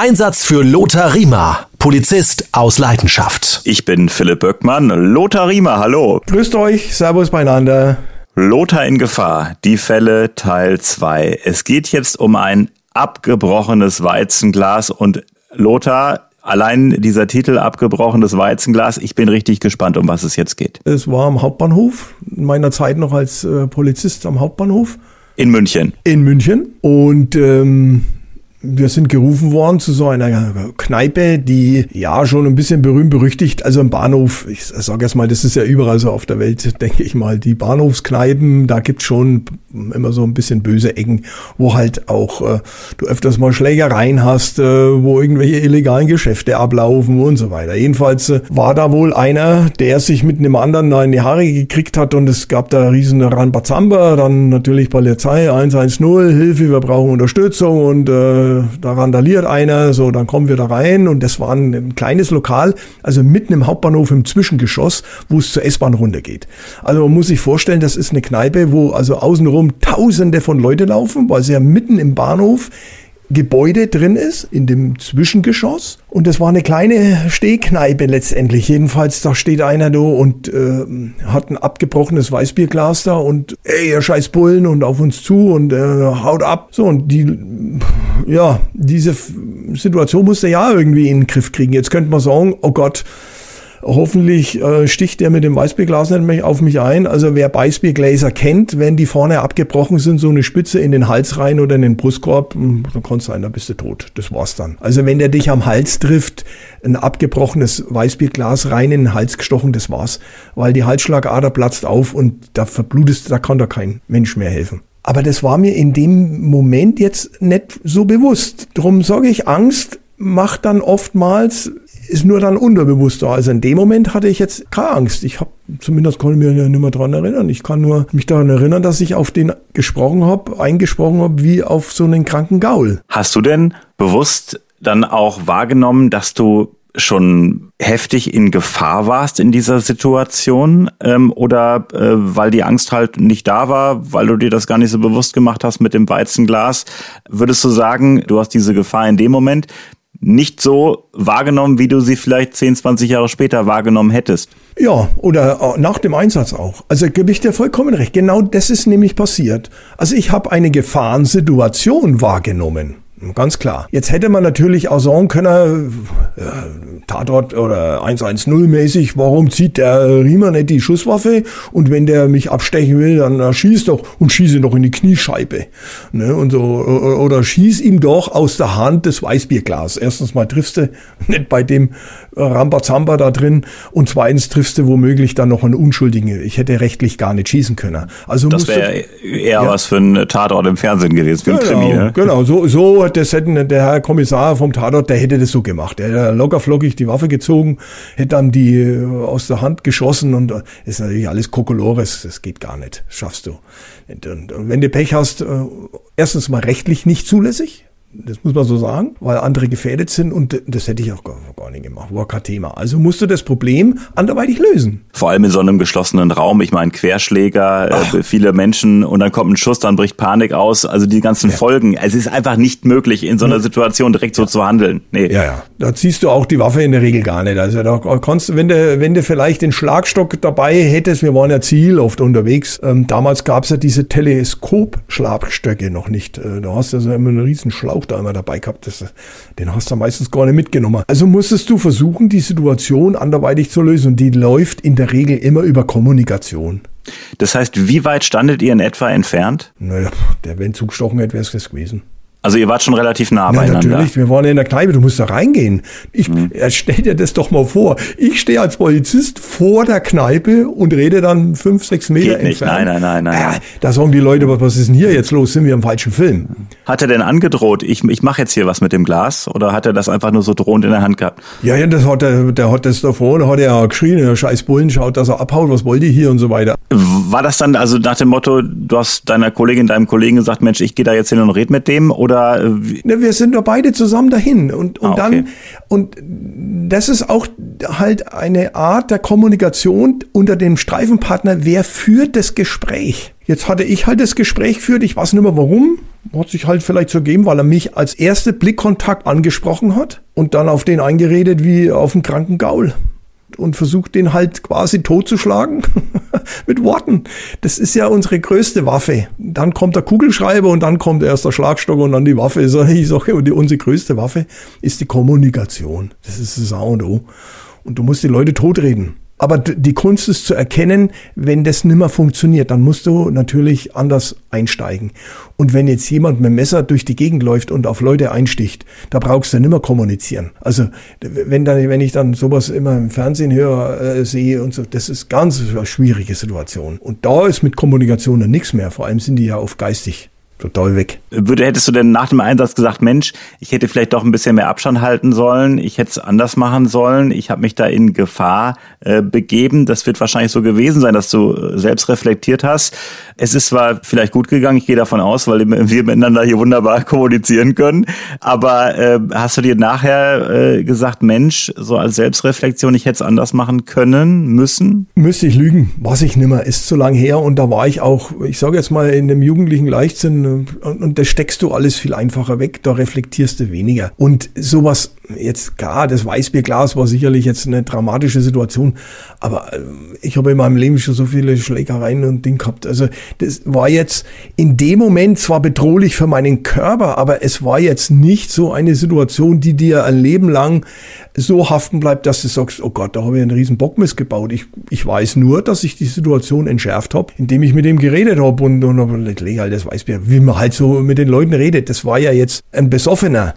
Einsatz für Lothar Riemer, Polizist aus Leidenschaft. Ich bin Philipp Böckmann. Lothar Riemer, hallo. Grüßt euch, Servus beieinander. Lothar in Gefahr, die Fälle Teil 2. Es geht jetzt um ein abgebrochenes Weizenglas und Lothar, allein dieser Titel abgebrochenes Weizenglas, ich bin richtig gespannt, um was es jetzt geht. Es war am Hauptbahnhof, in meiner Zeit noch als äh, Polizist am Hauptbahnhof. In München. In München. Und ähm, wir sind gerufen worden zu so einer Kneipe, die ja schon ein bisschen berühmt berüchtigt, also im Bahnhof, ich sage jetzt mal, das ist ja überall so auf der Welt, denke ich mal, die Bahnhofskneipen, da gibt's schon immer so ein bisschen böse Ecken, wo halt auch äh, du öfters mal Schlägereien hast, äh, wo irgendwelche illegalen Geschäfte ablaufen und so weiter. Jedenfalls äh, war da wohl einer, der sich mit einem anderen da in die Haare gekriegt hat und es gab da riesen Rambazamba, dann natürlich Polizei 110, Hilfe, wir brauchen Unterstützung und äh, da randaliert einer, so, dann kommen wir da rein und das war ein, ein kleines Lokal, also mitten im Hauptbahnhof im Zwischengeschoss, wo es zur S-Bahn runtergeht. Also man muss sich vorstellen, das ist eine Kneipe, wo also außenrum tausende von Leute laufen, weil sie ja mitten im Bahnhof Gebäude drin ist, in dem Zwischengeschoss. Und das war eine kleine Stehkneipe letztendlich. Jedenfalls, da steht einer da und äh, hat ein abgebrochenes Weißbierglas da und ey, ihr scheiß Bullen und auf uns zu und äh, haut ab. So, und die, ja, diese Situation musste ja irgendwie in den Griff kriegen. Jetzt könnte man sagen, oh Gott, Hoffentlich äh, sticht der mit dem Weißbierglas nicht auf mich ein. Also wer Weißbiergläser kennt, wenn die vorne abgebrochen sind, so eine Spitze in den Hals rein oder in den Brustkorb, hm, dann kann es sein, da bist du tot. Das war's dann. Also wenn der dich am Hals trifft, ein abgebrochenes Weißbierglas rein in den Hals gestochen, das war's. Weil die Halsschlagader platzt auf und da verblutest, da kann da kein Mensch mehr helfen. Aber das war mir in dem Moment jetzt nicht so bewusst. Drum sage ich, Angst macht dann oftmals ist nur dann unterbewusst da. Also in dem Moment hatte ich jetzt keine Angst. Ich habe zumindest konnte ich mich nicht mehr dran erinnern. Ich kann nur mich daran erinnern, dass ich auf den gesprochen habe, eingesprochen habe, wie auf so einen kranken Gaul. Hast du denn bewusst dann auch wahrgenommen, dass du schon heftig in Gefahr warst in dieser Situation ähm, oder äh, weil die Angst halt nicht da war, weil du dir das gar nicht so bewusst gemacht hast mit dem Weizenglas, würdest du sagen, du hast diese Gefahr in dem Moment nicht so wahrgenommen, wie du sie vielleicht 10, 20 Jahre später wahrgenommen hättest. Ja, oder äh, nach dem Einsatz auch. Also gebe ich dir vollkommen recht. Genau das ist nämlich passiert. Also ich habe eine Gefahrensituation wahrgenommen. Ganz klar. Jetzt hätte man natürlich auch sagen können, äh, Tatort oder 110-mäßig, warum zieht der Riemer nicht die Schusswaffe und wenn der mich abstechen will, dann schieß doch und schieße doch in die Kniescheibe. Ne? Und so, oder schieß ihm doch aus der Hand das Weißbierglas. Erstens mal triffst du nicht bei dem Rambazamba da drin und zweitens triffst du womöglich dann noch einen Unschuldigen. Ich hätte rechtlich gar nicht schießen können. Also das wäre eher ja. was für ein Tatort im Fernsehen gewesen, für genau, Krimi. Ne? Genau, so, so das hätte der Herr Kommissar vom Tatort, der hätte das so gemacht. Der hätte locker flockig die Waffe gezogen, hätte dann die äh, aus der Hand geschossen und äh, ist natürlich alles Kokolores, das geht gar nicht, schaffst du. Und wenn du Pech hast, äh, erstens mal rechtlich nicht zulässig, das muss man so sagen, weil andere gefährdet sind und das hätte ich auch gar, gar nicht gemacht. War kein Thema. Also musst du das Problem anderweitig lösen. Vor allem in so einem geschlossenen Raum. Ich meine, Querschläger, äh, viele Menschen und dann kommt ein Schuss, dann bricht Panik aus. Also die ganzen ja. Folgen. Es ist einfach nicht möglich, in so einer Situation direkt so zu handeln. Nee. Ja, ja. Da ziehst du auch die Waffe in der Regel gar nicht. Also da kannst du, wenn du, wenn du vielleicht den Schlagstock dabei hättest, wir waren ja Ziel oft unterwegs. Ähm, damals gab es ja diese Teleskop-Schlagstöcke noch nicht. Äh, da hast du also immer einen riesen Schlauch da immer dabei gehabt. Das, den hast du meistens gar nicht mitgenommen. Also musstest du versuchen, die Situation anderweitig zu lösen. Und die läuft in der Regel immer über Kommunikation. Das heißt, wie weit standet ihr in etwa entfernt? Naja, der, wenn zugestochen hätte, wäre es gewesen. Also ihr wart schon relativ nah ja, beieinander. Natürlich, wir waren in der Kneipe, du musst da reingehen. Ich, mhm. Stell dir das doch mal vor. Ich stehe als Polizist vor der Kneipe und rede dann fünf, sechs Meter Geht nicht. entfernt. Nein, nein, nein, nein. Äh, da sagen die Leute, was ist denn hier jetzt los? Sind wir im falschen Film? Hat er denn angedroht, ich, ich mache jetzt hier was mit dem Glas? Oder hat er das einfach nur so drohend in der Hand gehabt? Ja, ja, das hat er, der hat das davor, da hat er ja geschrien, der scheiß Bullen, schaut, dass er abhaut, was wollt ihr hier und so weiter. War das dann also nach dem Motto, du hast deiner Kollegin, deinem Kollegen gesagt, Mensch, ich gehe da jetzt hin und red mit dem? Oder oder? Äh, ne, wir sind doch beide zusammen dahin und, und ah, okay. dann, und das ist auch halt eine Art der Kommunikation unter dem Streifenpartner. Wer führt das Gespräch? Jetzt hatte ich halt das Gespräch geführt, ich weiß nicht mehr warum. Hat sich halt vielleicht so gegeben, weil er mich als erste Blickkontakt angesprochen hat und dann auf den eingeredet wie auf einen kranken Gaul und versucht den halt quasi totzuschlagen mit Worten. Das ist ja unsere größte Waffe. Dann kommt der Kugelschreiber und dann kommt erst der Schlagstock und dann die Waffe. Ich sage, unsere größte Waffe ist die Kommunikation. Das ist das A und O. Und du musst die Leute totreden. Aber die Kunst ist zu erkennen, wenn das nimmer funktioniert, dann musst du natürlich anders einsteigen. Und wenn jetzt jemand mit dem Messer durch die Gegend läuft und auf Leute einsticht, da brauchst du nimmer kommunizieren. Also wenn dann, wenn ich dann sowas immer im Fernsehen höre, äh, sehe und so, das ist ganz schwierige Situation. Und da ist mit Kommunikation dann nichts mehr. Vor allem sind die ja auf geistig total weg. Würde, hättest du denn nach dem Einsatz gesagt, Mensch, ich hätte vielleicht doch ein bisschen mehr Abstand halten sollen, ich hätte es anders machen sollen, ich habe mich da in Gefahr äh, begeben. Das wird wahrscheinlich so gewesen sein, dass du äh, selbst reflektiert hast. Es ist zwar vielleicht gut gegangen, ich gehe davon aus, weil wir miteinander hier wunderbar kommunizieren können, aber äh, hast du dir nachher äh, gesagt, Mensch, so als Selbstreflexion, ich hätte es anders machen können, müssen? Müsste ich lügen, was ich nimmer, ist zu lang her und da war ich auch, ich sage jetzt mal, in dem jugendlichen Leichtsinn und, und das steckst du alles viel einfacher weg, da reflektierst du weniger. Und sowas, jetzt klar, das Weißbierglas war sicherlich jetzt eine dramatische Situation, aber äh, ich habe in meinem Leben schon so viele Schlägereien und Ding gehabt. Also das war jetzt in dem Moment zwar bedrohlich für meinen Körper, aber es war jetzt nicht so eine Situation, die dir ein Leben lang so haften bleibt, dass du sagst, oh Gott, da habe ich einen riesen Bockmist gebaut. Ich, ich weiß nur, dass ich die Situation entschärft habe, indem ich mit ihm geredet habe und, und, und halt das Weißbier, wie man halt so mit den Leuten redet. Das war ja jetzt ein Besoffener.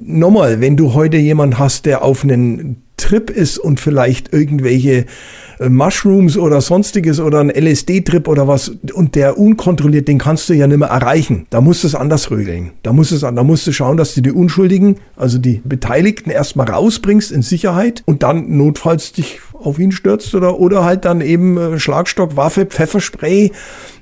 Nochmal, wenn du heute jemand hast, der auf einen Trip ist und vielleicht irgendwelche äh, Mushrooms oder sonstiges oder ein LSD-Trip oder was und der unkontrolliert, den kannst du ja nicht mehr erreichen. Da musst du es anders regeln. Da musst es, da musst du schauen, dass du die Unschuldigen, also die Beteiligten erstmal rausbringst in Sicherheit und dann notfalls dich auf ihn stürzt oder, oder halt dann eben äh, Schlagstock, Waffe, Pfefferspray.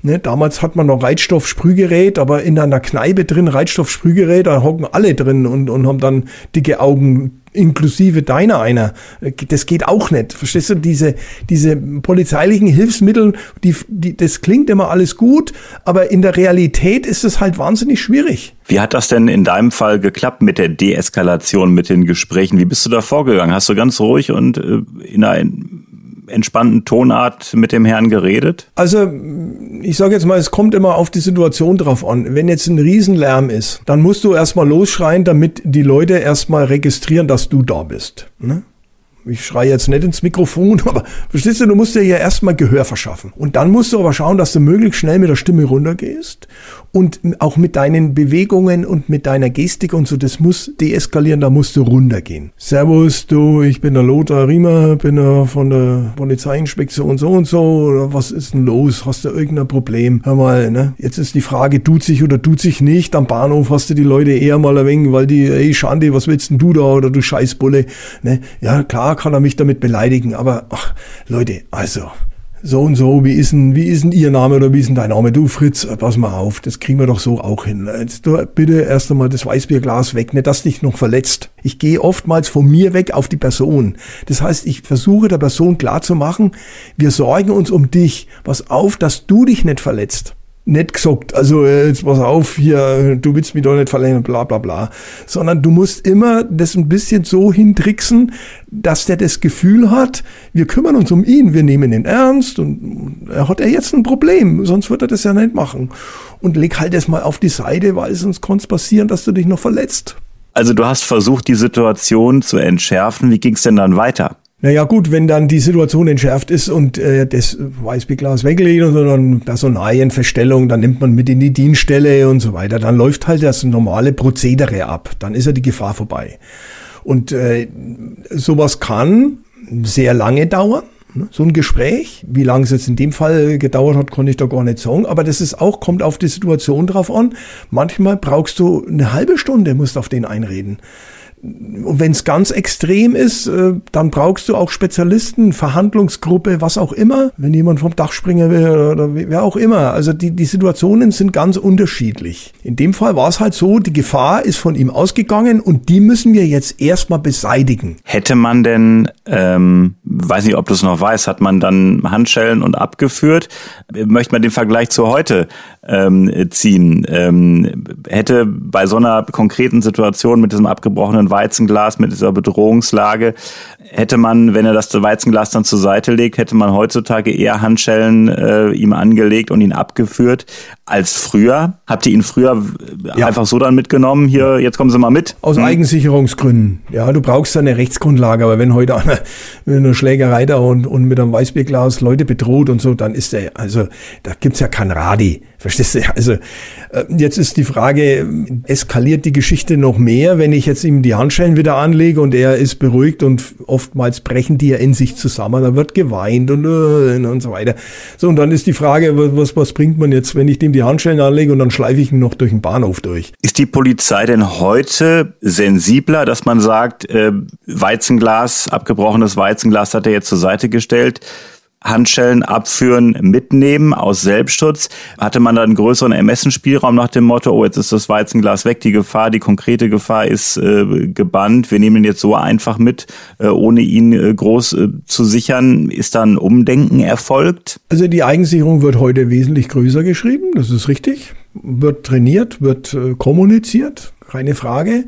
Ne, damals hat man noch Reizstoff-Sprühgerät, aber in einer Kneipe drin Reizstoff-Sprühgerät, da hocken alle drin und, und haben dann dicke Augen, inklusive deiner einer. Das geht auch nicht. Verstehst du? Diese, diese polizeilichen Hilfsmittel, die, die, das klingt immer alles gut, aber in der Realität ist es halt wahnsinnig schwierig. Wie hat das denn in deinem Fall geklappt mit der Deeskalation, mit den Gesprächen? Wie bist du da vorgegangen? Hast du ganz ruhig und äh, in einer entspannten Tonart mit dem Herrn geredet? Also ich sage jetzt mal, es kommt immer auf die Situation drauf an. Wenn jetzt ein Riesenlärm ist, dann musst du erstmal losschreien, damit die Leute erstmal registrieren, dass du da bist. Ne? Ich schreie jetzt nicht ins Mikrofon, aber verstehst du, du musst dir ja erstmal Gehör verschaffen. Und dann musst du aber schauen, dass du möglichst schnell mit der Stimme runtergehst und auch mit deinen Bewegungen und mit deiner Gestik und so, das muss deeskalieren, da musst du runtergehen. Servus, du, ich bin der Lothar Riemer, bin der von der Polizeiinspektion so und so, oder was ist denn los? Hast du irgendein Problem? Hör mal, ne? Jetzt ist die Frage, tut sich oder tut sich nicht. Am Bahnhof hast du die Leute eher mal wenig, weil die, ey, Schande, was willst denn du da, oder du Scheißbulle, ne? Ja, klar kann er mich damit beleidigen, aber, ach, Leute, also, so und so, wie ist denn, wie ist denn Ihr Name oder wie ist denn dein Name? Du Fritz, pass mal auf, das kriegen wir doch so auch hin. Jetzt du, bitte erst einmal das Weißbierglas weg, nicht dass dich noch verletzt. Ich gehe oftmals von mir weg auf die Person. Das heißt, ich versuche der Person klar zu machen, wir sorgen uns um dich. Pass auf, dass du dich nicht verletzt nicht gesagt, also äh, jetzt pass auf, hier, du willst mich doch nicht verlängern, bla bla bla. Sondern du musst immer das ein bisschen so hintricksen, dass der das Gefühl hat, wir kümmern uns um ihn, wir nehmen ihn ernst und er hat er jetzt ein Problem, sonst wird er das ja nicht machen. Und leg halt das mal auf die Seite, weil sonst kann es passieren, dass du dich noch verletzt. Also du hast versucht, die Situation zu entschärfen. Wie ging es denn dann weiter? Naja gut, wenn dann die Situation entschärft ist und äh, das weglegt und so dann Personalienverstellung, dann nimmt man mit in die Dienststelle und so weiter, dann läuft halt das normale Prozedere ab. Dann ist ja die Gefahr vorbei. Und äh, sowas kann sehr lange dauern. Ne? So ein Gespräch, wie lange es jetzt in dem Fall gedauert hat, konnte ich da gar nicht sagen. Aber das ist auch, kommt auf die Situation drauf an. Manchmal brauchst du eine halbe Stunde, musst auf den einreden Und wenn es ganz extrem ist, äh, dann brauchst du auch Spezialisten, Verhandlungsgruppe, was auch immer. Wenn jemand vom Dach springen will oder wer auch immer. Also die, die Situationen sind ganz unterschiedlich. In dem Fall war es halt so, die Gefahr ist von ihm ausgegangen und die müssen wir jetzt erstmal beseitigen. Hätte man denn, ähm, weiß nicht, ob du es noch weißt, hat man dann Handschellen und abgeführt? Möchte man den Vergleich zu heute ähm, ziehen? Ähm, hätte bei so einer konkreten Situation mit diesem abgebrochenen Weizenglas, mit dieser Bedrohungslage, hätte man, wenn er das Weizenglas dann zur Seite legt, hätte man heutzutage eher Handschellen äh, ihm angelegt und ihn abgeführt als früher? Habt ihr ihn früher ja. einfach so dann mitgenommen? Hier, jetzt kommen Sie mal mit. Aus hm? Eigensicherungsgründen. Ja, du brauchst eine Rechtsgrundlage, aber wenn heute einer mit einer Schlägerei da und, und mit einem Weißbierglas Leute bedroht und so, dann ist der, also da gibt's ja kein Radi. Verstehst du? Also äh, jetzt ist die Frage, eskaliert die Geschichte noch mehr, wenn ich jetzt ihm die Handschellen wieder anlege und er ist beruhigt und oftmals brechen die ja in sich zusammen, da wird geweint und, äh, und so weiter. So, und dann ist die Frage, was, was bringt man jetzt, wenn ich dem die Handschellen anlege und dann schleife ich ihn noch durch den Bahnhof durch? Ist die Polizei denn heute sensibler, dass man sagt, äh, Weizenglas, abgebrochenes Weizenglas hat er jetzt zur Seite gestellt? Handschellen abführen, mitnehmen aus Selbstschutz? Hatte man da einen größeren Ermessensspielraum nach dem Motto, oh, jetzt ist das Weizenglas weg, die Gefahr, die konkrete Gefahr ist äh, gebannt, wir nehmen ihn jetzt so einfach mit, äh, ohne ihn äh, groß äh, zu sichern. Ist da ein Umdenken erfolgt? Also die Eigensicherung wird heute wesentlich größer geschrieben, das ist richtig. Wird trainiert, wird äh, kommuniziert, keine Frage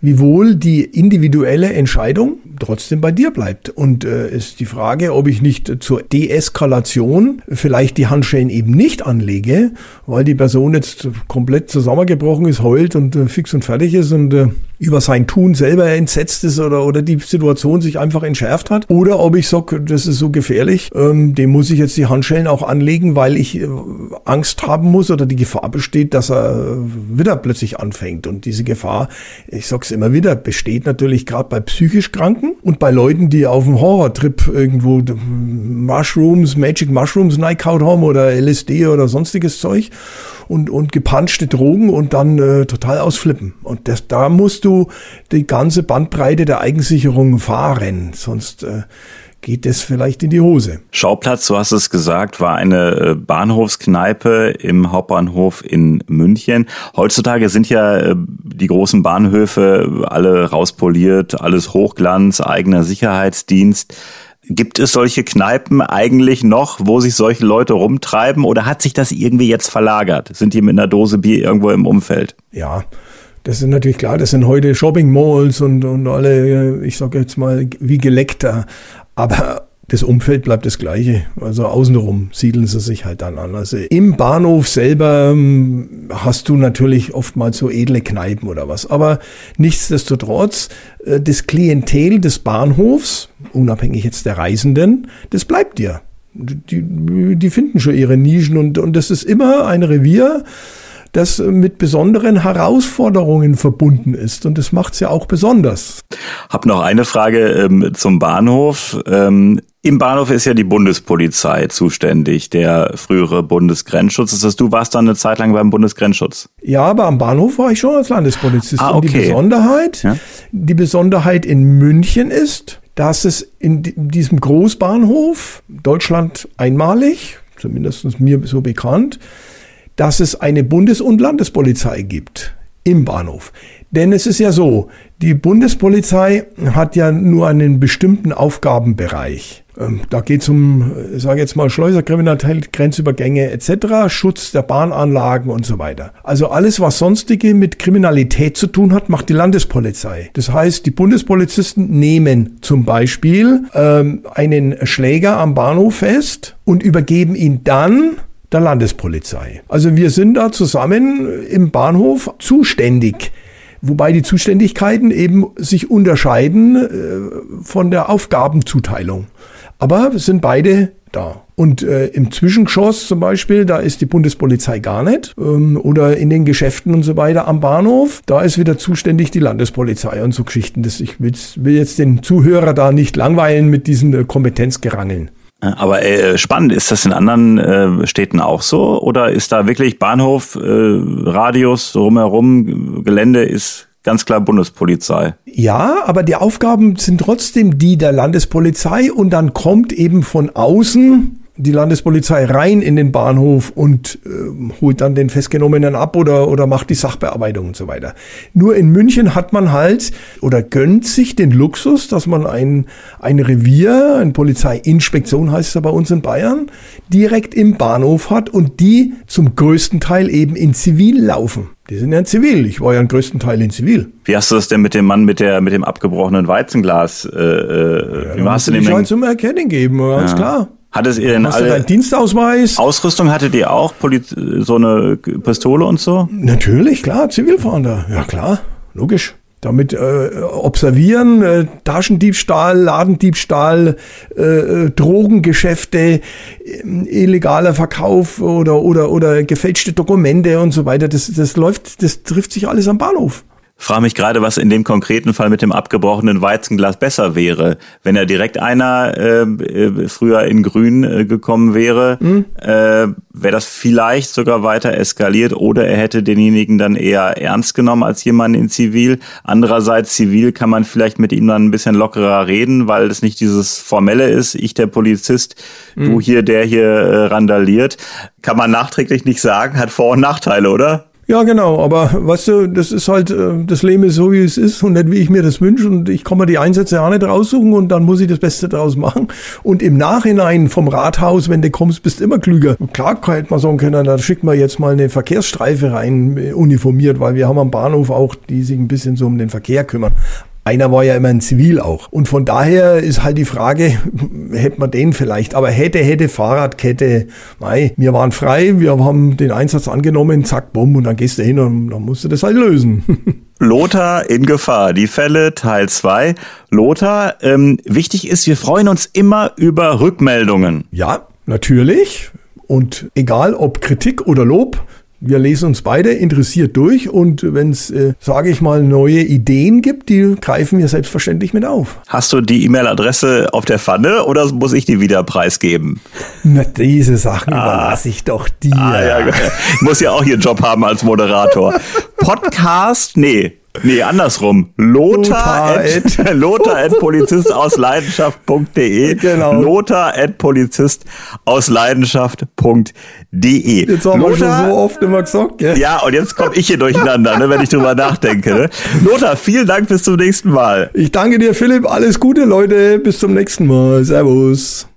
wiewohl die individuelle Entscheidung trotzdem bei dir bleibt. Und äh, ist die Frage, ob ich nicht zur Deeskalation vielleicht die Handschellen eben nicht anlege, weil die Person jetzt komplett zusammengebrochen ist, heult und äh, fix und fertig ist und äh, über sein Tun selber entsetzt ist oder, oder die Situation sich einfach entschärft hat. Oder ob ich sage, das ist so gefährlich, ähm, dem muss ich jetzt die Handschellen auch anlegen, weil ich äh, Angst haben muss oder die Gefahr besteht, dass er wieder plötzlich anfängt. Und diese Gefahr, ich sag's immer wieder, besteht natürlich gerade bei psychisch Kranken und bei Leuten, die auf dem Horrortrip irgendwo Mushrooms, Magic Mushrooms Nightcout haben oder LSD oder sonstiges Zeug und, und gepanschte Drogen und dann äh, total ausflippen. Und das, da musst du die ganze Bandbreite der Eigensicherung fahren, sonst äh, geht es vielleicht in die Hose. Schauplatz, du hast es gesagt, war eine äh, Bahnhofskneipe im Hauptbahnhof in München. Heutzutage sind ja äh, die großen Bahnhöfe alle rauspoliert, alles Hochglanz, eigener Sicherheitsdienst. Gibt es solche Kneipen eigentlich noch, wo sich solche Leute rumtreiben oder hat sich das irgendwie jetzt verlagert? Sind die mit einer Dose Bier irgendwo im Umfeld? Ja, das ist natürlich klar, das sind heute Shopping Malls und, und alle, ich sage jetzt mal, wie geleckter. Aber das Umfeld bleibt das gleiche. Also außenrum siedeln sie sich halt dann an. Also im Bahnhof selber ähm, hast du natürlich oftmals so edle Kneipen oder was. Aber nichtsdestotrotz, äh, das Klientel des Bahnhofs, unabhängig jetzt der Reisenden, das bleibt dir. Die, die finden schon ihre Nischen und, und das ist immer ein Revier, das mit besonderen Herausforderungen verbunden ist. Und das macht es ja auch besonders. Hab noch eine Frage ähm, zum Bahnhof. Ähm, im Bahnhof ist ja die Bundespolizei zuständig, der frühere Bundesgrenzschutz. Das heißt, du warst dann eine Zeit lang beim Bundesgrenzschutz. Ja, aber am Bahnhof war ich schon als Landespolizist. Ah, okay. Und die Besonderheit, ja? die Besonderheit in München ist, dass es in diesem Großbahnhof, Deutschland einmalig, zumindest mir so bekannt, dass es eine Bundes- und Landespolizei gibt im Bahnhof. Denn es ist ja so, die Bundespolizei hat ja nur einen bestimmten Aufgabenbereich. Ähm, da geht es um, ich sage jetzt mal, Schleuserkriminalität, Grenzübergänge etc., Schutz der Bahnanlagen und so weiter. Also alles, was sonstige mit Kriminalität zu tun hat, macht die Landespolizei. Das heißt, die Bundespolizisten nehmen zum Beispiel ähm, einen Schläger am Bahnhof fest und übergeben ihn dann der Landespolizei. Also wir sind da zusammen im Bahnhof zuständig wobei die Zuständigkeiten eben sich unterscheiden äh, von der Aufgabenzuteilung. Aber sind beide da. Und äh, im Zwischengeschoss zum Beispiel, da ist die Bundespolizei gar nicht. Ähm, oder in den Geschäften und so weiter am Bahnhof, da ist wieder zuständig die Landespolizei und so Geschichten. Das, ich will, jetzt den Zuhörer da nicht langweilen mit diesen äh, Kompetenzgerangeln. Aber äh, spannend, ist das in anderen äh, Städten auch so? Oder ist da wirklich Bahnhof, äh, Radius, drumherum, Gelände ist ganz klar Bundespolizei. Ja, aber die Aufgaben sind trotzdem die der Landespolizei und dann kommt eben von außen die Landespolizei rein in den Bahnhof und äh, holt dann den Festgenommenen ab oder, oder macht die Sachbearbeitung und so weiter. Nur in München hat man halt oder gönnt sich den Luxus, dass man ein, ein Revier, eine Polizeiinspektion heißt es bei uns in Bayern, direkt im Bahnhof hat und die zum größten Teil eben in Zivil laufen. Die sind ja in Zivil. Ich war ja im größten Teil in Zivil. Wie hast du das denn mit dem Mann mit der mit dem abgebrochenen Weizenglas? Äh, äh, Ja, wie warst du dem? dem? halt zum Erkennen geben, ganz Ja. klar. Hattet ihr denn Hast du alle deinen Dienstausweis? Ausrüstung? Hattet ihr auch Poliz so eine Pistole und so? Natürlich, klar, Zivilfahnder. Ja, klar, logisch. Damit äh, observieren, äh, Taschendiebstahl, Ladendiebstahl, äh, äh, Drogengeschäfte, äh, illegaler Verkauf oder, oder, oder gefälschte Dokumente und so weiter. Das, das läuft, das trifft sich alles am Bahnhof. Frage mich gerade, was in dem konkreten Fall mit dem abgebrochenen Weizenglas besser wäre. Wenn er direkt einer äh, äh, früher in Grün äh, gekommen wäre, äh, wäre das vielleicht sogar weiter eskaliert oder er hätte denjenigen dann eher ernst genommen als jemanden in Zivil. Andererseits, Zivil kann man vielleicht mit ihm dann ein bisschen lockerer reden, weil es nicht dieses Formelle ist, ich der Polizist, du hier, der hier äh, randaliert. Kann man nachträglich nicht sagen, hat Vor- und Nachteile, oder? Ja, genau, aber weißt du, das ist halt, äh, das Leben ist so, wie es ist und nicht, wie ich mir das wünsche und ich kann mir die Einsätze auch nicht raussuchen und dann muss ich das Beste draus machen und im Nachhinein vom Rathaus, wenn du kommst, bist du immer klüger. Klar hätte man sagen können, da schickt man jetzt mal eine Verkehrsstreife rein, äh, uniformiert, weil wir haben am Bahnhof auch, die sich ein bisschen so um den Verkehr kümmern. Einer war ja immer ein Zivil auch. Und von daher ist halt die Frage, hätte man den vielleicht, aber hätte, hätte Fahrradkette, mei, wir waren frei, wir haben den Einsatz angenommen, zack, bumm, und dann gehst du hin und dann musst du das halt lösen. Lothar in Gefahr. Die Fälle Teil 2. Lothar, ähm, wichtig ist, wir freuen uns immer über Rückmeldungen. ja, natürlich. Und egal ob Kritik oder Lob, wir lesen uns beide interessiert durch und wenn es, äh, sage ich mal, neue Ideen gibt, die greifen wir selbstverständlich mit auf. Hast du die E-Mail-Adresse auf der Pfanne oder muss ich die wieder preisgeben? Na, diese Sachen überlasse ich doch dir. Ah, ja, ich muss ja auch hier einen Job haben als Moderator. Podcast? Nee. Nee, andersrum. Lothar, Lothar at, Lothar at Polizist aus Leidenschaft.de. Genau. Lothar at Polizist aus Leidenschaft.de. Jetzt haben wir schon so oft immer gesagt, gell? Ja, und jetzt komme ich hier durcheinander, ne, wenn ich drüber nachdenke. Ne? Lothar, vielen Dank, bis zum nächsten Mal. Ich danke dir, Philipp. Alles Gute, Leute. Bis zum nächsten Mal. Servus.